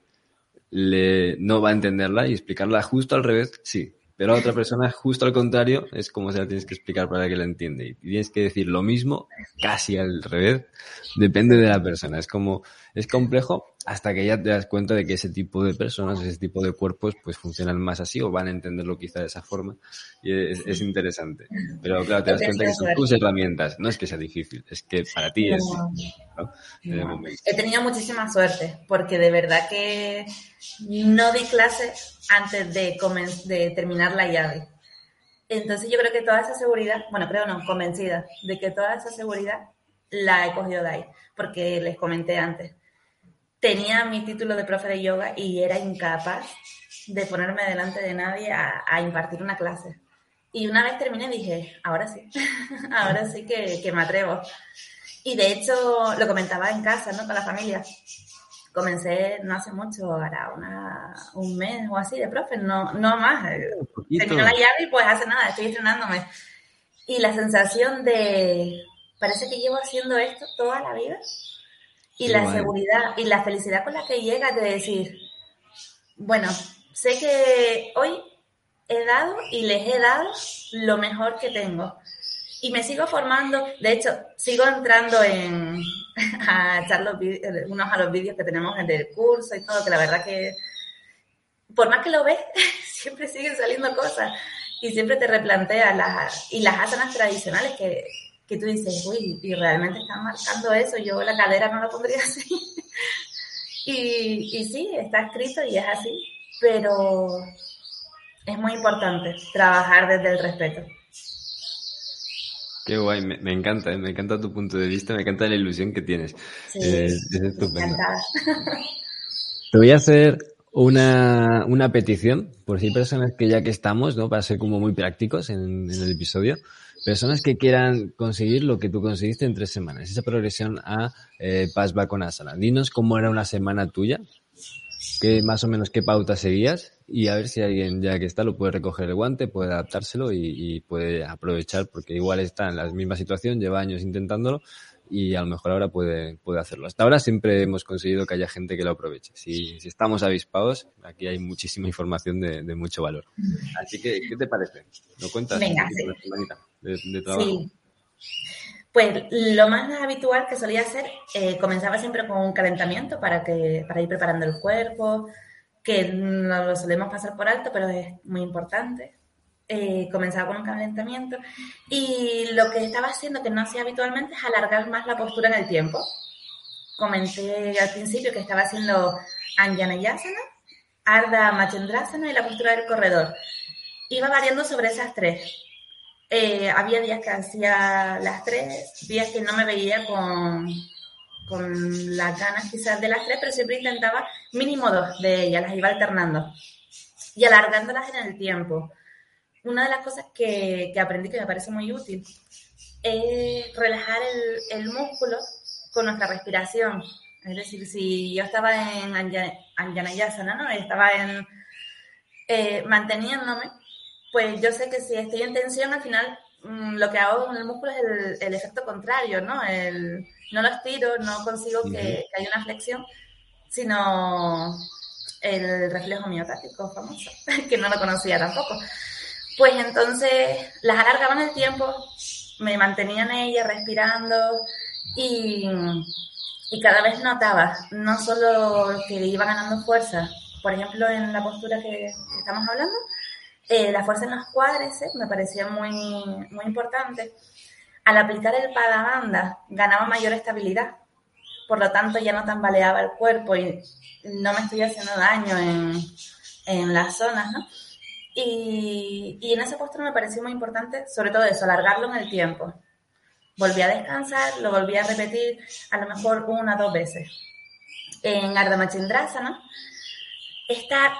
le, no va a entenderla y explicarla justo al revés, sí. Pero a otra persona, justo al contrario, es como se la tienes que explicar para que la entienda. Y tienes que decir lo mismo, casi al revés. Depende de la persona. Es como, es complejo hasta que ya te das cuenta de que ese tipo de personas, ese tipo de cuerpos, pues funcionan más así o van a entenderlo quizá de esa forma. Y es, interesante. Pero claro, te das cuenta que son tus herramientas. No es que sea difícil, es que para ti es. He tenido muchísima suerte, porque de verdad que no di clases antes de, de terminar la llave. Entonces yo creo que toda esa seguridad, bueno, creo no, convencida de que toda esa seguridad la he cogido de ahí, porque les comenté antes. Tenía mi título de profe de yoga y era incapaz de ponerme delante de nadie a, impartir una clase. Y una vez terminé dije, ahora sí, (laughs) ahora sí que, que, me atrevo. Y de hecho lo comentaba en casa, ¿no? Con la familia. Comencé no hace mucho, ahora una, un mes o así de profe, no, no más. Terminé la llave y pues hace nada, estoy estrenándome. Y la sensación de, parece que llevo haciendo esto toda la vida. Y la seguridad y la felicidad con la que llega de decir, bueno, sé que hoy he dado y les he dado lo mejor que tengo. Y me sigo formando, de hecho, sigo entrando en, (laughs) a echar los unos a los vídeos que tenemos en el curso y todo, que la verdad que, por más que lo ves, (laughs) siempre siguen saliendo cosas y siempre te replanteas las, y las asanas tradicionales que, que tú dices, uy, y realmente están marcando eso, yo la cadera no la pondría (laughs) así. y, y sí, está escrito y es así, pero es muy importante trabajar desde el respeto. Qué guay, me, encanta, ¿eh? me encanta tu punto de vista, me encanta la ilusión que tienes. Sí, eh, es estupendo. Te voy a hacer una, una petición, por si hay personas que ya que estamos, ¿no? Para ser como muy prácticos en, en el episodio, Personas que quieran conseguir lo que tú conseguiste en tres semanas, esa progresión a eh, con Asana. Dinos cómo era una semana tuya, qué, más o menos qué pauta seguías y a ver si alguien ya que está lo puede recoger el guante, puede adaptárselo y, y puede aprovechar porque igual está en la misma situación, lleva años intentándolo y a lo mejor ahora puede, puede hacerlo. Hasta ahora siempre hemos conseguido que haya gente que lo aproveche. Si, si estamos avispados, aquí hay muchísima información de, de, mucho valor. Así que, ¿qué te parece? ¿Lo cuentas? Venga, sí. De, trabajo? Sí. Pues lo más habitual que solía hacer, eh, comenzaba siempre con un calentamiento para, que, para ir preparando el cuerpo, que no lo solemos pasar por alto, pero es muy importante. Eh, comenzaba con un calentamiento y lo que estaba haciendo, que no hacía habitualmente, es alargar más la postura en el tiempo. Comenté al principio que estaba haciendo Anjaneyasana, Ardha Machendrasana y la postura del corredor. Iba variando sobre esas tres. Eh, había días que hacía las tres, días que no me veía con, con las ganas quizás de las tres, pero siempre intentaba mínimo dos de ellas, las iba alternando y alargándolas en el tiempo una de las cosas que, aprendí que me parece muy útil es relajar el, músculo con nuestra respiración. Es decir, si yo estaba en Anjanayasana, ¿no? Estaba en eh, manteniéndome, pues yo sé que si estoy en tensión, al final mm, lo que hago con el músculo es el, efecto contrario, ¿no? El, no lo estiro, no consigo que, que haya una flexión, sino el reflejo miotático famoso, (laughs) que no lo conocía tampoco. Pues entonces las alargaban el tiempo, me mantenían ella respirando y, cada vez notaba no solo que iba ganando fuerza por ejemplo, en la postura que, estamos hablando, eh, la fuerza en los cuádriceps me parecía muy, muy importante. Al aplicar el padabanda ganaba mayor estabilidad, por lo tanto ya no tambaleaba el cuerpo y no me estoy haciendo daño en, en las zonas, ¿no? Y, y, en esa postura me pareció muy importante, sobre todo eso, alargarlo en el tiempo. Volví a descansar, lo volví a repetir a lo mejor una o dos veces. En Ardha Machindrasana está,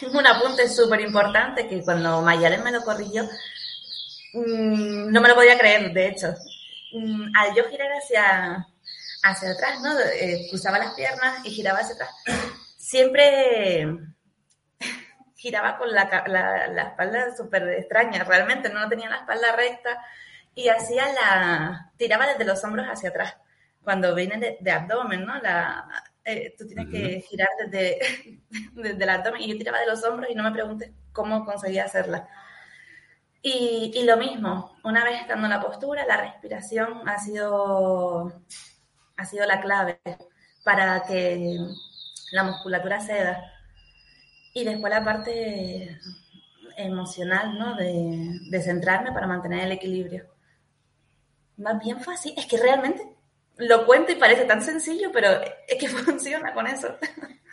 tengo (laughs) un apunte súper importante que cuando Mayalen me lo corrigió, mm, no me lo podía creer, de hecho. Mm, al yo girar hacia, hacia atrás, ¿no? Eh, cruzaba las piernas y giraba hacia atrás. Siempre (laughs) giraba con la, la, espalda súper extraña, realmente no tenía la espalda recta y hacía la, tiraba desde los hombros hacia atrás, cuando viene de, abdomen, ¿no? La, eh, tú tienes que girar desde, (laughs) desde el abdomen y yo tiraba de los hombros y no me preguntes cómo conseguía hacerla. Y, y, lo mismo, una vez estando en la postura, la respiración ha sido, ha sido la clave para que la musculatura ceda y después la parte emocional, ¿no? De, centrarme para mantener el equilibrio. Más bien fácil, es que realmente lo cuento y parece tan sencillo, pero es que (laughs) funciona con eso.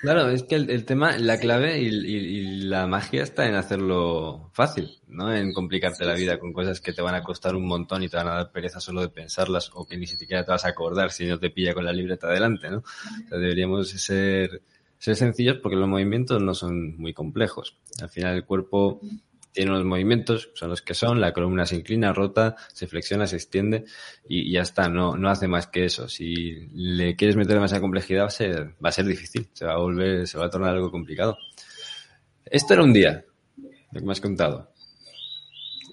Claro, es que el, tema, la clave y, la magia está en hacerlo fácil, ¿no? En complicarte la vida con cosas que te van a costar un montón y te van a dar pereza solo de pensarlas o que ni siquiera te vas a acordar si no te pilla con la libreta adelante, ¿no? O sea, deberíamos ser ser sencillos porque los movimientos no son muy complejos. Al final el cuerpo tiene unos movimientos, son los que son, la columna se inclina, rota, se flexiona, se extiende y, ya está, no, no hace más que eso. Si le quieres meter demasiada complejidad va a, ser, va a ser difícil, se va a volver, se va a tornar algo complicado. Esto era un día, lo que me has contado.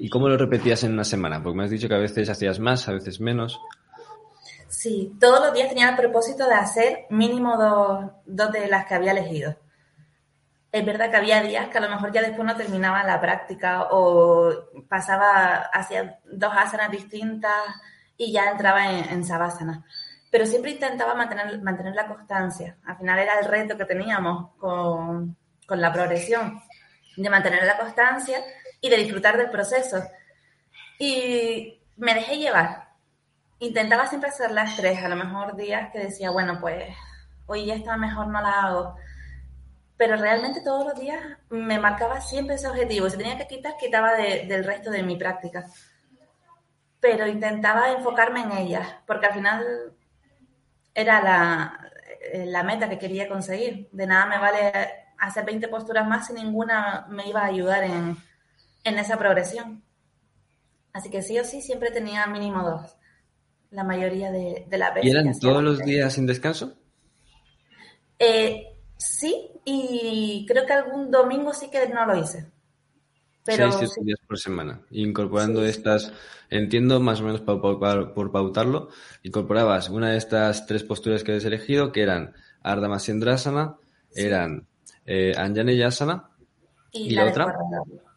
¿Y cómo lo repetías en una semana? Porque me has dicho que a veces hacías más, a veces menos. Sí, todos los días tenía el propósito de hacer mínimo dos, dos de las que había elegido. Es verdad que había días que a lo mejor ya después no terminaba la práctica o pasaba hacia dos asanas distintas y ya entraba en, en savasana. Pero siempre intentaba mantener, mantener la constancia. Al final era el reto que teníamos con, con la progresión, de mantener la constancia y de disfrutar del proceso. Y me dejé llevar intentaba siempre hacer las tres, a lo mejor días que decía, bueno, pues hoy ya está mejor, no la hago. Pero realmente todos los días me marcaba siempre ese objetivo. Si tenía que quitar, quitaba del resto de mi práctica. Pero intentaba enfocarme en ellas, porque al final era la, eh, la meta que quería conseguir. De nada me vale hacer 20 posturas más si ninguna me iba a ayudar en, en esa progresión. Así que sí o sí siempre tenía mínimo dos la mayoría de, de las veces. ¿Y eran todos los días sin descanso? Eh, sí, y creo que algún domingo sí que no lo hice. Pero, Seis, siete días por semana. Incorporando estas, entiendo más o menos por, por, pautarlo, incorporabas una de estas tres posturas que has elegido, que eran Ardha Masendrasana, eran eh, Anjaneyasana y, la, otra.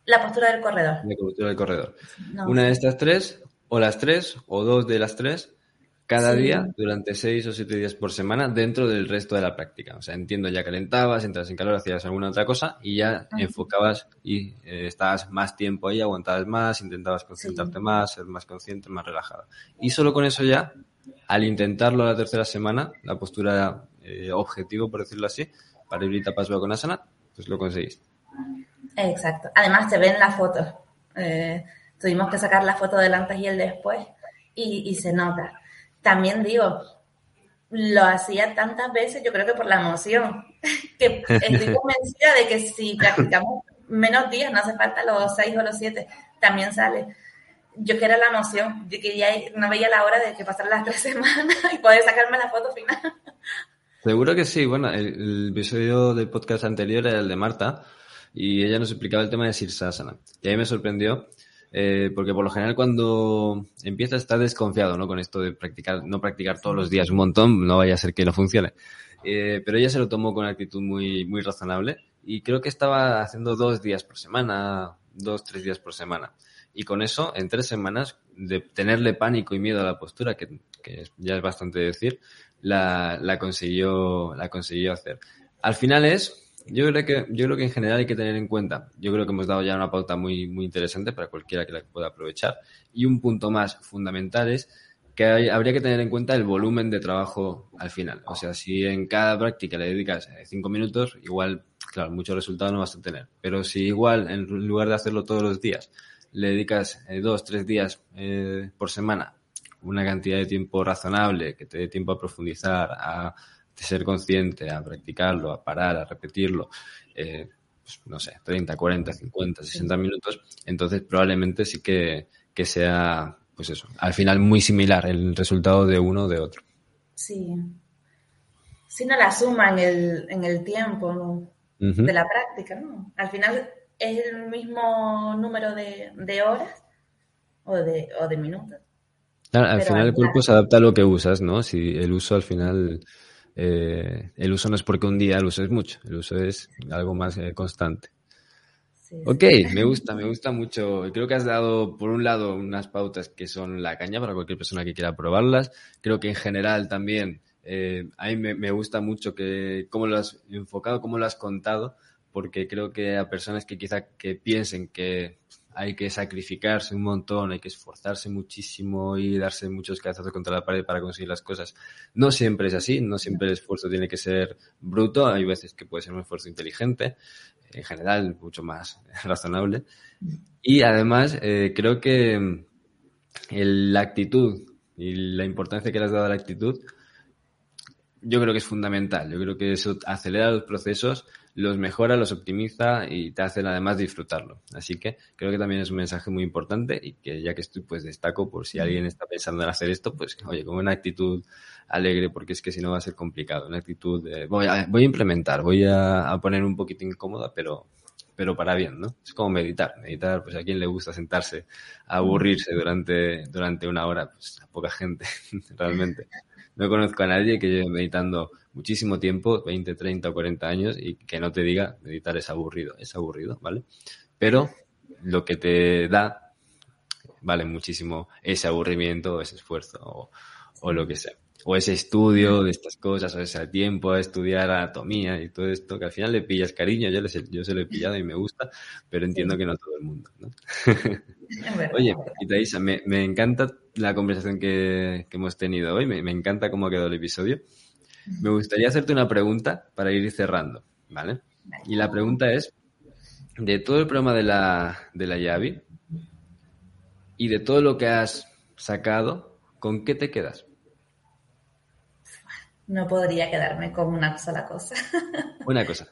La postura del corredor. La postura del corredor. Una de estas tres o las tres o dos de las tres cada día durante seis o siete días por semana dentro del resto de la práctica. O sea, entiendo, ya calentabas, entras en calor, hacías alguna otra cosa y ya enfocabas y eh, estabas más tiempo ahí, aguantabas más, intentabas concentrarte más, ser más consciente, más relajada. Y solo con eso ya, al intentarlo la tercera semana, la postura eh, objetivo, por decirlo así, para ir Pasua con Asana, pues lo conseguís. Exacto. Además, te ven las fotos. Eh, Tuvimos que sacar la foto del antes y el después y, se nota. También digo, lo hacía tantas veces, yo creo que por la emoción, (laughs) que estoy (laughs) convencida de que si practicamos menos días, no hace falta los seis o los siete, también sale. Yo quiero la emoción, yo que ya no veía la hora de que pasaran las (laughs) tres semanas y poder sacarme la foto final. Seguro que sí. Bueno, el, el, episodio del podcast anterior era el de Marta y ella nos explicaba el tema de Sirsasana. Y ahí me sorprendió eh, porque por lo general cuando empiezas estás desconfiado, ¿no? Con esto de practicar, no practicar todos los días un montón, no vaya a ser que no funcione. Eh, pero ella se lo tomó con actitud muy, muy razonable y creo que estaba haciendo dos días por semana, dos, tres días por semana. Y con eso, en tres semanas, de tenerle pánico y miedo a la postura, que, que ya es bastante decir, la, la, consiguió, la consiguió hacer. Al final es Yo creo que, yo creo que en general hay que tener en cuenta, yo creo que hemos dado ya una pauta muy, muy interesante para cualquiera que la pueda aprovechar. Y un punto más fundamental es que habría que tener en cuenta el volumen de trabajo al final. O sea, si en cada práctica le dedicas eh, cinco minutos, igual, claro, muchos resultados no vas a tener. Pero si igual, en lugar de hacerlo todos los días, le dedicas eh, dos, tres días eh, por semana, una cantidad de tiempo razonable, que te dé tiempo a profundizar, a ser consciente, a practicarlo, a parar, a repetirlo, pues, no sé, 30, 40, 50, 60 minutos, entonces probablemente sí que, que sea pues eso, al final muy similar el resultado de uno o de otro. Sí. Si no la suma en el, en el tiempo de la práctica, ¿no? Al final es el mismo número de, horas o de, o de minutos. al final el cuerpo se adapta a lo que usas, ¿no? Si el uso al final, eh, el uso no es porque un día el uso es mucho, el uso es algo más eh, constante ok, me gusta, me gusta mucho. Creo que has dado, por un lado, unas pautas que son la caña para cualquier persona que quiera probarlas. Creo que en general también, eh, a mí me, gusta mucho que cómo lo has enfocado, cómo lo has contado, porque creo que a personas que quizá que piensen que hay que sacrificarse un montón, hay que esforzarse muchísimo y darse muchos cabezazos contra la pared para conseguir las cosas. No siempre es así, no siempre el esfuerzo tiene que ser bruto, hay veces que puede ser un esfuerzo inteligente, en general mucho más (laughs) razonable. Y además eh, creo que la actitud y la importancia que le has dado a la actitud, yo creo que es fundamental. Yo creo que eso acelera los procesos, los mejora, los optimiza y te hacen además disfrutarlo. Así que creo que también es un mensaje muy importante y que ya que estoy, pues destaco por si alguien está pensando en hacer esto, pues oye, con una actitud alegre, porque es que si no va a ser complicado. Una actitud de, voy, a, voy a implementar, voy a, poner un poquito incómoda, pero, pero para bien, ¿no? Es como meditar. Meditar, pues a quien le gusta sentarse a aburrirse durante, durante una hora, pues a poca gente, (laughs) realmente. No conozco a nadie que lleve meditando muchísimo tiempo, 20, 30 o 40 años, y que no te diga meditar es aburrido. Es aburrido, ¿vale? Pero lo que te da vale muchísimo ese aburrimiento, ese esfuerzo o, lo que sea. O ese estudio de estas cosas, o ese tiempo a estudiar anatomía y todo esto, que al final le pillas cariño, yo, yo se lo he pillado y me gusta, pero entiendo que no todo el mundo, ¿no? (laughs) Oye, Itaísa, me, me encanta la conversación que, hemos tenido hoy, me, me encanta cómo ha quedado el episodio. Me gustaría hacerte una pregunta para ir cerrando, ¿vale? Y la pregunta es, de todo el programa de la, de la Yavi y de todo lo que has sacado, ¿con qué te quedas? No podría quedarme con una sola cosa. (laughs) Una cosa.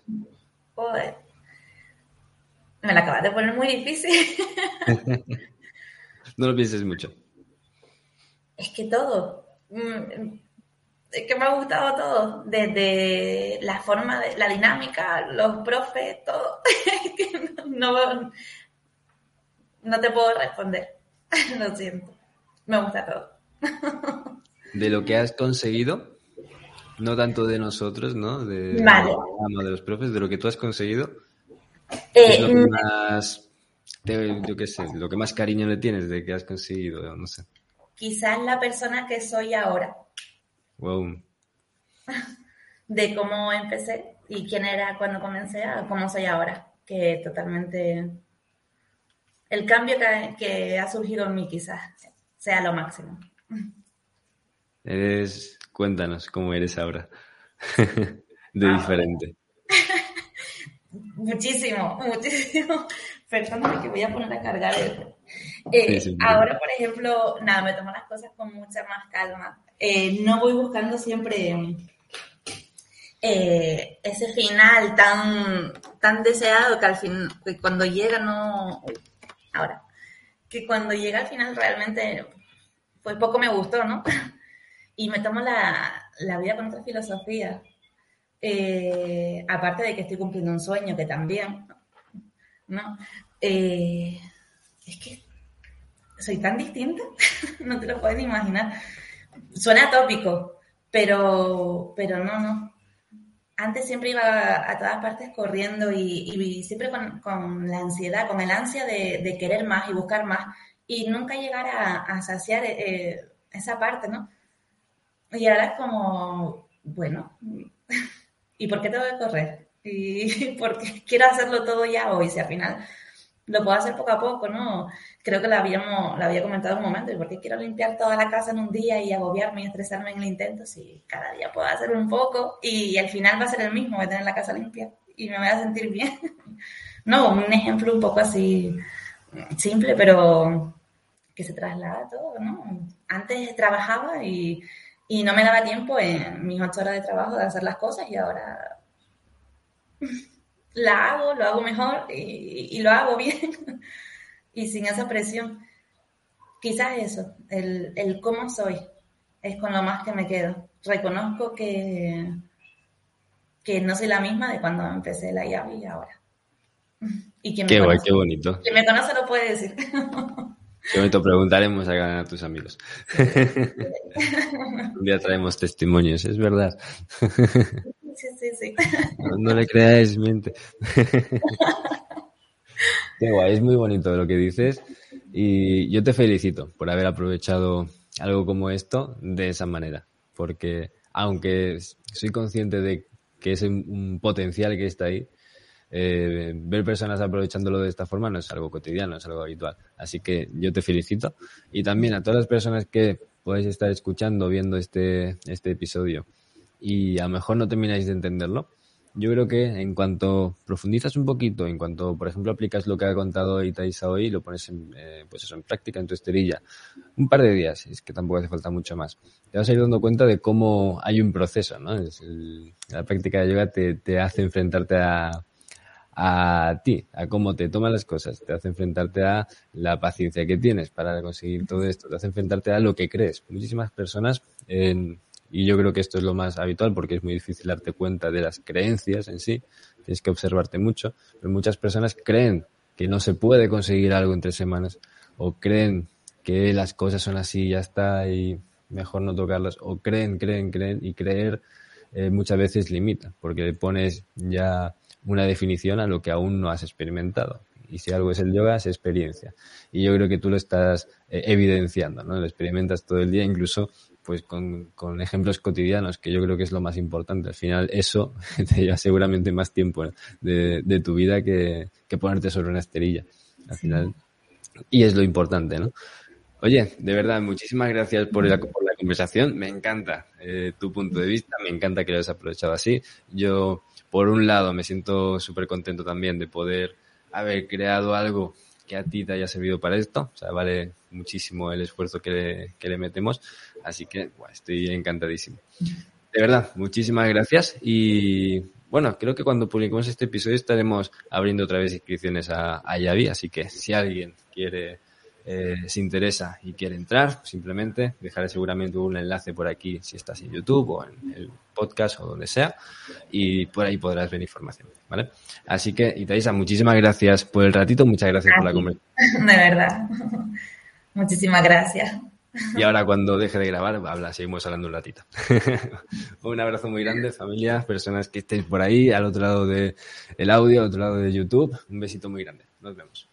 Joder. Me la acabas de poner muy difícil. (laughs) no lo pienses mucho. Es que todo. Es que me ha gustado todo, desde la forma, de, la dinámica, los profes, todo. (laughs) no, no te puedo responder, (laughs) lo siento. Me gusta todo. (laughs) de lo que has conseguido, no tanto de nosotros, ¿no? De, de los profes, de lo que tú has conseguido. Eh, lo que mm, más, yo qué sé, lo que más cariño le tienes de que has conseguido, no sé. Quizás la persona que soy ahora (laughs) de cómo empecé y quién era cuando comencé a cómo soy ahora, que totalmente el cambio que, ha surgido en mí quizás sea lo máximo. Eres, cuéntanos cómo eres ahora, (laughs) de ah. diferente. (laughs) muchísimo, muchísimo. Perdóname que voy a poner a cargar el... Eh, ahora, por ejemplo, nada, me tomo las cosas con mucha más calma. Eh, no voy buscando siempre eh, ese final tan, tan deseado que al fin, que cuando llega no... Ahora, que cuando llega al final realmente, pues poco me gustó, ¿no? (laughs) y me tomo la, la vida con otra filosofía. Aparte de que estoy cumpliendo un sueño, que también, ¿no? Es que soy tan distinta, (laughs) no te lo puedes imaginar. Suena tópico, pero, pero no, no. Antes siempre iba a, todas partes corriendo y, siempre con, la ansiedad, con el ansia de, querer más y buscar más y nunca llegar a, saciar eh, esa parte, ¿no? Y ahora es como, bueno, (laughs) ¿y por qué tengo que correr? (laughs) y porque quiero hacerlo todo ya hoy, si al final lo puedo hacer poco a poco, ¿no? Creo que lo, habíamos, lo había comentado un momento, ¿y por qué quiero limpiar toda la casa en un día y agobiarme y estresarme en el intento si cada día puedo hacer un poco y, al final va a ser el mismo, voy a tener la casa limpia y me voy a sentir bien? (laughs) no, un ejemplo un poco así simple, pero que se traslada todo, ¿no? Antes trabajaba y, y no me daba tiempo en mis ocho horas de trabajo de hacer las cosas y ahora la hago, lo hago mejor y, lo hago bien (laughs) y sin esa presión. Quizás eso, el, el, cómo soy, es con lo más que me quedo. Reconozco que, que no soy la misma de cuando empecé la llave y ahora. (laughs) Y qué guay, qué bonito. Quien me conoce lo puede decir. (laughs) Qué bonito, preguntaremos a, a tus amigos. Un día traemos testimonios, es verdad. Sí, sí, sí. No, le creáis, miente. (laughs) Qué guay, es muy bonito lo que dices y yo te felicito por haber aprovechado algo como esto de esa manera, porque aunque soy consciente de que es un potencial que está ahí, eh, ver personas aprovechándolo de esta forma no es algo cotidiano, es algo habitual. Así que yo te felicito y también a todas las personas que podéis estar escuchando, viendo este, este episodio y a lo mejor no termináis de entenderlo, yo creo que en cuanto profundizas un poquito, en cuanto, por ejemplo, aplicas lo que ha contado Itaisa hoy y lo pones en, eh, pues eso, en práctica en tu esterilla, un par de días, es que tampoco hace falta mucho más, te vas a ir dando cuenta de cómo hay un proceso, ¿no? la práctica de yoga te, te hace enfrentarte a, a ti, a cómo te toman las cosas, te hace enfrentarte a la paciencia que tienes para conseguir todo esto, te hace enfrentarte a lo que crees. Muchísimas personas en, y yo creo que esto es lo más habitual porque es muy difícil darte cuenta de las creencias en sí. Tienes que observarte mucho. Pero muchas personas creen que no se puede conseguir algo en tres semanas o creen que las cosas son así ya está y mejor no tocarlas o creen, creen, creen y creer eh, muchas veces limita porque le pones ya una definición a lo que aún no has experimentado. Y si algo es el yoga, es experiencia. Y yo creo que tú lo estás eh, evidenciando, ¿no? Lo experimentas todo el día, incluso pues con, con, ejemplos cotidianos, que yo creo que es lo más importante. Al final, eso (laughs) te lleva seguramente más tiempo de, de tu vida que, que, ponerte sobre una esterilla. Al final, y es lo importante, ¿no? Oye, de verdad, muchísimas gracias por la, por la conversación. Me encanta eh, tu punto de vista, me encanta que lo hayas aprovechado así. Yo, por un lado, me siento súper contento también de poder haber creado algo que a ti te haya servido para esto. O sea, vale muchísimo el esfuerzo que le, que le metemos. Así que estoy encantadísimo. De verdad, muchísimas gracias. Y bueno, creo que cuando publiquemos este episodio estaremos abriendo otra vez inscripciones a, a Yavi. Así que si alguien quiere eh, se interesa y quiere entrar, simplemente dejaré seguramente un enlace por aquí si estás en YouTube o en el podcast o donde sea y por ahí podrás ver información, ¿vale? Así que, Itaisa, muchísimas gracias por el ratito, muchas gracias por la conversación. (laughs) De verdad. Muchísimas gracias. Y ahora cuando deje de grabar, habla, seguimos hablando un ratito. (laughs) un abrazo muy grande, familia, personas que estéis por ahí, al otro lado del el audio, al otro lado de YouTube. Un besito muy grande. Nos vemos.